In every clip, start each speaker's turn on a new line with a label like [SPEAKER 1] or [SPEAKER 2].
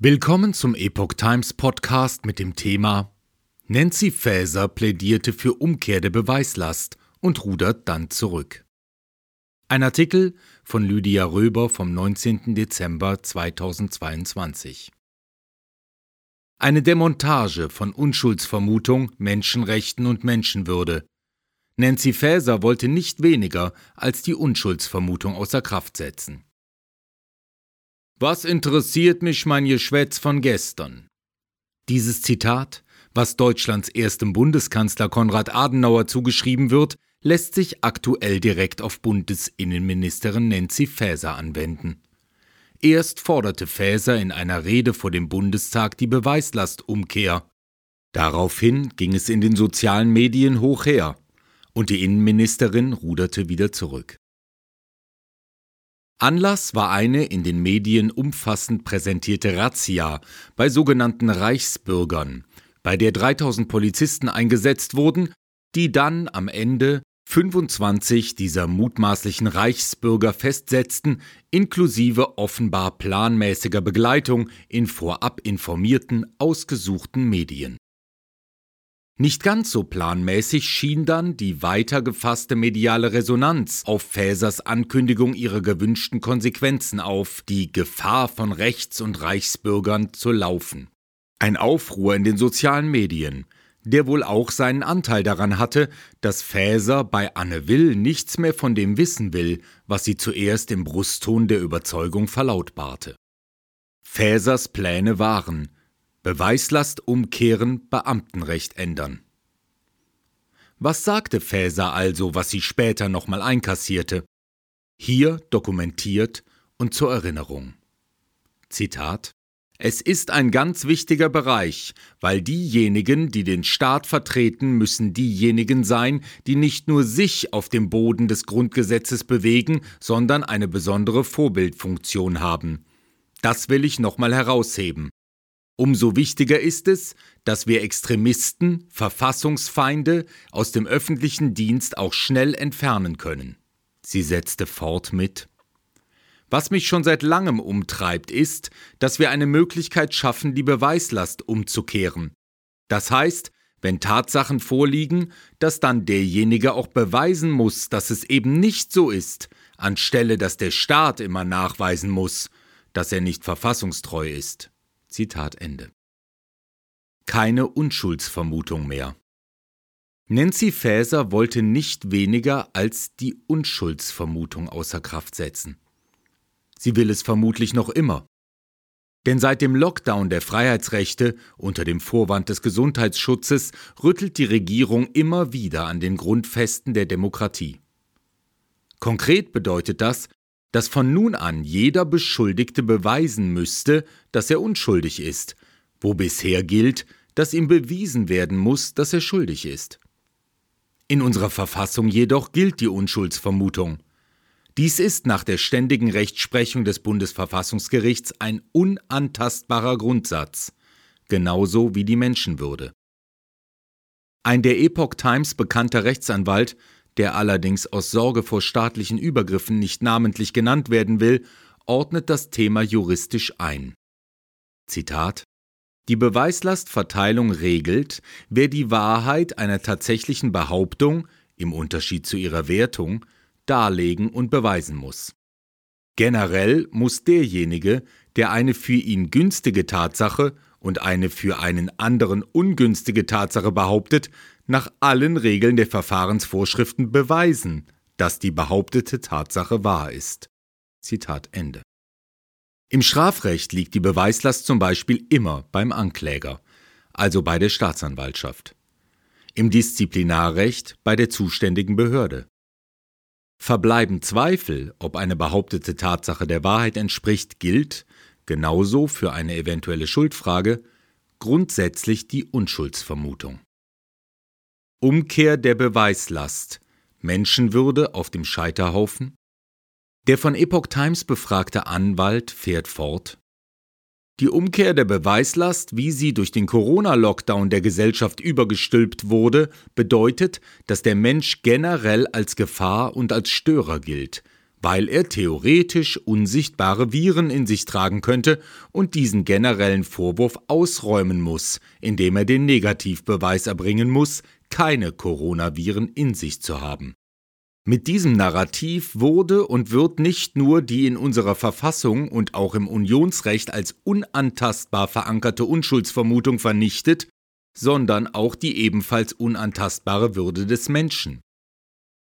[SPEAKER 1] Willkommen zum Epoch Times Podcast mit dem Thema Nancy Faeser plädierte für Umkehr der Beweislast und rudert dann zurück. Ein Artikel von Lydia Röber vom 19. Dezember 2022. Eine Demontage von Unschuldsvermutung, Menschenrechten und Menschenwürde. Nancy Faeser wollte nicht weniger als die Unschuldsvermutung außer Kraft setzen. Was interessiert mich mein Geschwätz von gestern? Dieses Zitat, was Deutschlands erstem Bundeskanzler Konrad Adenauer zugeschrieben wird, lässt sich aktuell direkt auf Bundesinnenministerin Nancy Faeser anwenden. Erst forderte Faeser in einer Rede vor dem Bundestag die Beweislastumkehr. Daraufhin ging es in den sozialen Medien hoch her, und die Innenministerin ruderte wieder zurück. Anlass war eine in den Medien umfassend präsentierte Razzia bei sogenannten Reichsbürgern, bei der 3000 Polizisten eingesetzt wurden, die dann am Ende 25 dieser mutmaßlichen Reichsbürger festsetzten, inklusive offenbar planmäßiger Begleitung in vorab informierten, ausgesuchten Medien. Nicht ganz so planmäßig schien dann die weiter gefasste mediale Resonanz auf Fäsers Ankündigung ihrer gewünschten Konsequenzen auf die Gefahr von Rechts- und Reichsbürgern zu laufen. Ein Aufruhr in den sozialen Medien, der wohl auch seinen Anteil daran hatte, dass Fäser bei Anne Will nichts mehr von dem wissen will, was sie zuerst im Brustton der Überzeugung verlautbarte. Fäsers Pläne waren, Beweislast umkehren, Beamtenrecht ändern. Was sagte Faeser also, was sie später nochmal einkassierte? Hier dokumentiert und zur Erinnerung. Zitat es ist ein ganz wichtiger Bereich, weil diejenigen, die den Staat vertreten, müssen diejenigen sein, die nicht nur sich auf dem Boden des Grundgesetzes bewegen, sondern eine besondere Vorbildfunktion haben. Das will ich nochmal herausheben. Umso wichtiger ist es, dass wir Extremisten, Verfassungsfeinde aus dem öffentlichen Dienst auch schnell entfernen können. Sie setzte fort mit Was mich schon seit langem umtreibt, ist, dass wir eine Möglichkeit schaffen, die Beweislast umzukehren. Das heißt, wenn Tatsachen vorliegen, dass dann derjenige auch beweisen muss, dass es eben nicht so ist, anstelle dass der Staat immer nachweisen muss, dass er nicht verfassungstreu ist. Zitat Ende. Keine Unschuldsvermutung mehr. Nancy Faeser wollte nicht weniger als die Unschuldsvermutung außer Kraft setzen. Sie will es vermutlich noch immer. Denn seit dem Lockdown der Freiheitsrechte unter dem Vorwand des Gesundheitsschutzes rüttelt die Regierung immer wieder an den Grundfesten der Demokratie. Konkret bedeutet das, dass von nun an jeder Beschuldigte beweisen müsste, dass er unschuldig ist, wo bisher gilt, dass ihm bewiesen werden muss, dass er schuldig ist. In unserer Verfassung jedoch gilt die Unschuldsvermutung. Dies ist nach der ständigen Rechtsprechung des Bundesverfassungsgerichts ein unantastbarer Grundsatz, genauso wie die Menschenwürde. Ein der Epoch Times bekannter Rechtsanwalt der allerdings aus Sorge vor staatlichen Übergriffen nicht namentlich genannt werden will, ordnet das Thema juristisch ein. Zitat Die Beweislastverteilung regelt, wer die Wahrheit einer tatsächlichen Behauptung, im Unterschied zu ihrer Wertung, darlegen und beweisen muss. Generell muss derjenige, der eine für ihn günstige Tatsache und eine für einen anderen ungünstige Tatsache behauptet, nach allen Regeln der Verfahrensvorschriften beweisen, dass die behauptete Tatsache wahr ist. Zitat Ende. Im Strafrecht liegt die Beweislast zum Beispiel immer beim Ankläger, also bei der Staatsanwaltschaft. Im Disziplinarrecht bei der zuständigen Behörde. Verbleiben Zweifel, ob eine behauptete Tatsache der Wahrheit entspricht, gilt, genauso für eine eventuelle Schuldfrage, grundsätzlich die Unschuldsvermutung. Umkehr der Beweislast. Menschenwürde auf dem Scheiterhaufen? Der von Epoch Times befragte Anwalt fährt fort. Die Umkehr der Beweislast, wie sie durch den Corona-Lockdown der Gesellschaft übergestülpt wurde, bedeutet, dass der Mensch generell als Gefahr und als Störer gilt, weil er theoretisch unsichtbare Viren in sich tragen könnte und diesen generellen Vorwurf ausräumen muss, indem er den Negativbeweis erbringen muss, keine Coronaviren in sich zu haben. Mit diesem Narrativ wurde und wird nicht nur die in unserer Verfassung und auch im Unionsrecht als unantastbar verankerte Unschuldsvermutung vernichtet, sondern auch die ebenfalls unantastbare Würde des Menschen.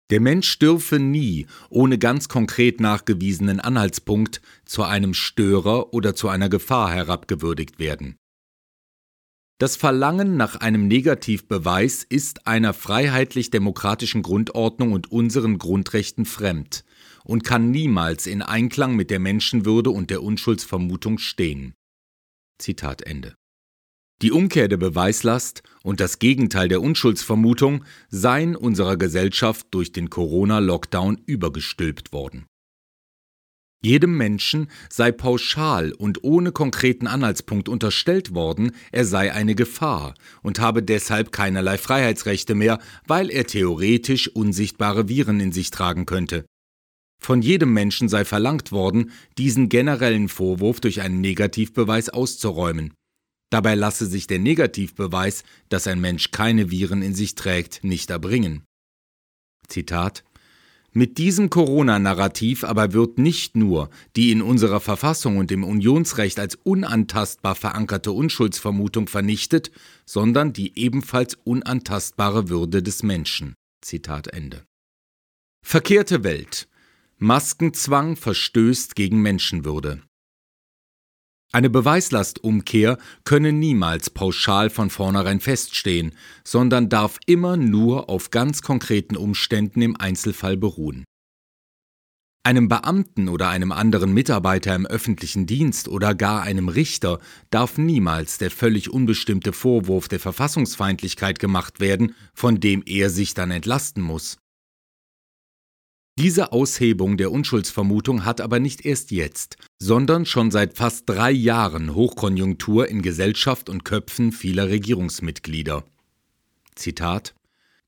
[SPEAKER 1] Der Mensch dürfe nie, ohne ganz konkret nachgewiesenen Anhaltspunkt, zu einem Störer oder zu einer Gefahr herabgewürdigt werden. Das Verlangen nach einem Negativbeweis ist einer freiheitlich-demokratischen Grundordnung und unseren Grundrechten fremd und kann niemals in Einklang mit der Menschenwürde und der Unschuldsvermutung stehen. Zitat Ende. Die Umkehr der Beweislast und das Gegenteil der Unschuldsvermutung seien unserer Gesellschaft durch den Corona-Lockdown übergestülpt worden. Jedem Menschen sei pauschal und ohne konkreten Anhaltspunkt unterstellt worden, er sei eine Gefahr und habe deshalb keinerlei Freiheitsrechte mehr, weil er theoretisch unsichtbare Viren in sich tragen könnte. Von jedem Menschen sei verlangt worden, diesen generellen Vorwurf durch einen Negativbeweis auszuräumen. Dabei lasse sich der Negativbeweis, dass ein Mensch keine Viren in sich trägt, nicht erbringen. Zitat mit diesem Corona-Narrativ aber wird nicht nur die in unserer Verfassung und im Unionsrecht als unantastbar verankerte Unschuldsvermutung vernichtet, sondern die ebenfalls unantastbare Würde des Menschen. Zitat Ende. Verkehrte Welt. Maskenzwang verstößt gegen Menschenwürde. Eine Beweislastumkehr könne niemals pauschal von vornherein feststehen, sondern darf immer nur auf ganz konkreten Umständen im Einzelfall beruhen. Einem Beamten oder einem anderen Mitarbeiter im öffentlichen Dienst oder gar einem Richter darf niemals der völlig unbestimmte Vorwurf der Verfassungsfeindlichkeit gemacht werden, von dem er sich dann entlasten muss. Diese Aushebung der Unschuldsvermutung hat aber nicht erst jetzt, sondern schon seit fast drei Jahren Hochkonjunktur in Gesellschaft und Köpfen vieler Regierungsmitglieder. Zitat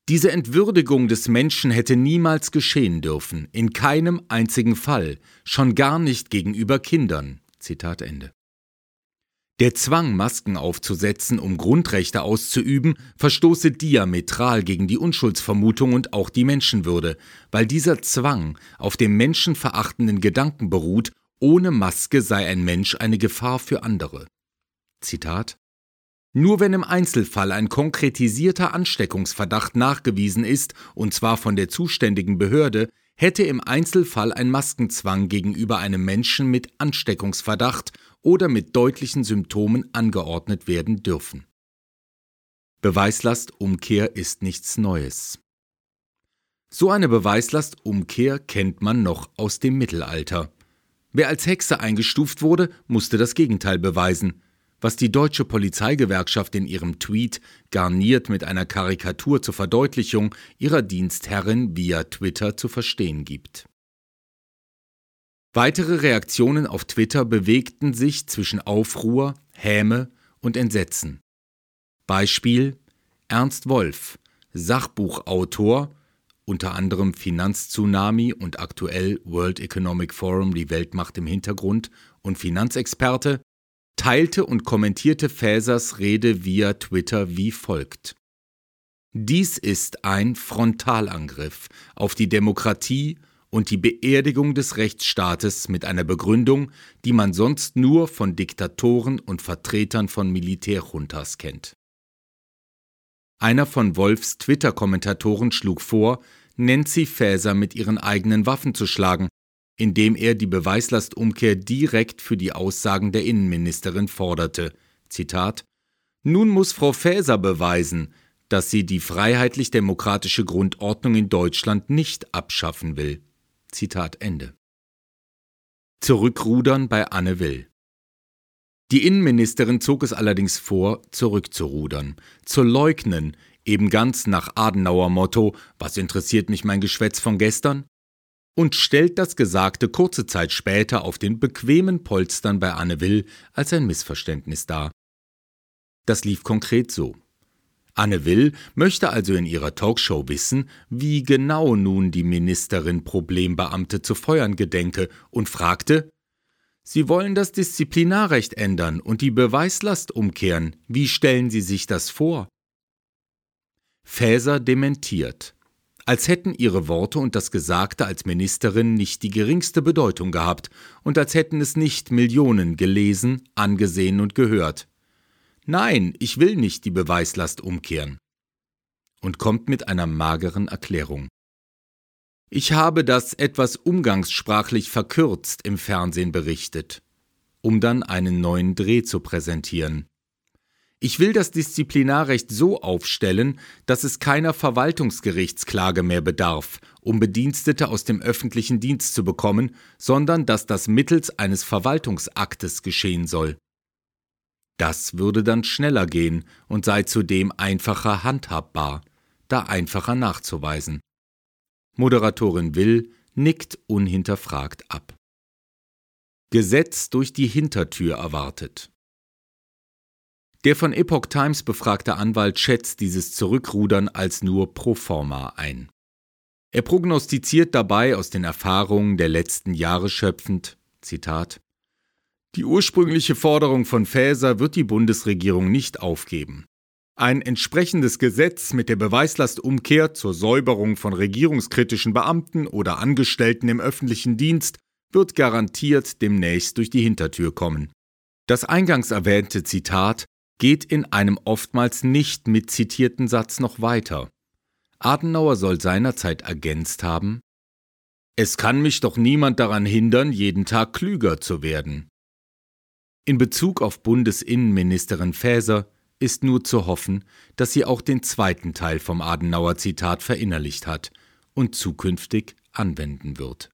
[SPEAKER 1] Diese Entwürdigung des Menschen hätte niemals geschehen dürfen, in keinem einzigen Fall, schon gar nicht gegenüber Kindern. Zitat Ende. Der Zwang, Masken aufzusetzen, um Grundrechte auszuüben, verstoße diametral gegen die Unschuldsvermutung und auch die Menschenwürde, weil dieser Zwang auf dem menschenverachtenden Gedanken beruht, ohne Maske sei ein Mensch eine Gefahr für andere. Zitat Nur wenn im Einzelfall ein konkretisierter Ansteckungsverdacht nachgewiesen ist, und zwar von der zuständigen Behörde, hätte im Einzelfall ein Maskenzwang gegenüber einem Menschen mit Ansteckungsverdacht oder mit deutlichen Symptomen angeordnet werden dürfen. Beweislastumkehr ist nichts Neues. So eine Beweislastumkehr kennt man noch aus dem Mittelalter. Wer als Hexe eingestuft wurde, musste das Gegenteil beweisen, was die deutsche Polizeigewerkschaft in ihrem Tweet garniert mit einer Karikatur zur Verdeutlichung ihrer Dienstherrin via Twitter zu verstehen gibt. Weitere Reaktionen auf Twitter bewegten sich zwischen Aufruhr, Häme und Entsetzen. Beispiel Ernst Wolf, Sachbuchautor, unter anderem Finanztsunami und aktuell World Economic Forum Die Weltmacht im Hintergrund und Finanzexperte, teilte und kommentierte Fäsers Rede via Twitter wie folgt. Dies ist ein Frontalangriff auf die Demokratie und die Beerdigung des Rechtsstaates mit einer Begründung, die man sonst nur von Diktatoren und Vertretern von Militärjuntas kennt. Einer von Wolfs Twitter-Kommentatoren schlug vor, Nancy Faeser mit ihren eigenen Waffen zu schlagen, indem er die Beweislastumkehr direkt für die Aussagen der Innenministerin forderte. Zitat Nun muss Frau Faeser beweisen, dass sie die freiheitlich-demokratische Grundordnung in Deutschland nicht abschaffen will. Zitat Ende. Zurückrudern bei Anne Will. Die Innenministerin zog es allerdings vor, zurückzurudern, zu leugnen, eben ganz nach Adenauer Motto, was interessiert mich mein Geschwätz von gestern? Und stellt das Gesagte kurze Zeit später auf den bequemen Polstern bei Anne Will als ein Missverständnis dar. Das lief konkret so. Anne Will möchte also in ihrer Talkshow wissen, wie genau nun die Ministerin Problembeamte zu feuern gedenke und fragte, Sie wollen das Disziplinarrecht ändern und die Beweislast umkehren. Wie stellen Sie sich das vor? Faeser dementiert. Als hätten ihre Worte und das Gesagte als Ministerin nicht die geringste Bedeutung gehabt und als hätten es nicht Millionen gelesen, angesehen und gehört. Nein, ich will nicht die Beweislast umkehren. Und kommt mit einer mageren Erklärung. Ich habe das etwas umgangssprachlich verkürzt im Fernsehen berichtet, um dann einen neuen Dreh zu präsentieren. Ich will das Disziplinarrecht so aufstellen, dass es keiner Verwaltungsgerichtsklage mehr bedarf, um Bedienstete aus dem öffentlichen Dienst zu bekommen, sondern dass das mittels eines Verwaltungsaktes geschehen soll. Das würde dann schneller gehen und sei zudem einfacher handhabbar, da einfacher nachzuweisen. Moderatorin Will nickt unhinterfragt ab. Gesetz durch die Hintertür erwartet. Der von Epoch Times befragte Anwalt schätzt dieses Zurückrudern als nur pro forma ein. Er prognostiziert dabei aus den Erfahrungen der letzten Jahre schöpfend, Zitat, die ursprüngliche Forderung von Faeser wird die Bundesregierung nicht aufgeben. Ein entsprechendes Gesetz mit der Beweislastumkehr zur Säuberung von regierungskritischen Beamten oder Angestellten im öffentlichen Dienst wird garantiert demnächst durch die Hintertür kommen. Das eingangs erwähnte Zitat geht in einem oftmals nicht mitzitierten Satz noch weiter. Adenauer soll seinerzeit ergänzt haben Es kann mich doch niemand daran hindern, jeden Tag klüger zu werden. In Bezug auf Bundesinnenministerin Faeser ist nur zu hoffen, dass sie auch den zweiten Teil vom Adenauer Zitat verinnerlicht hat und zukünftig anwenden wird.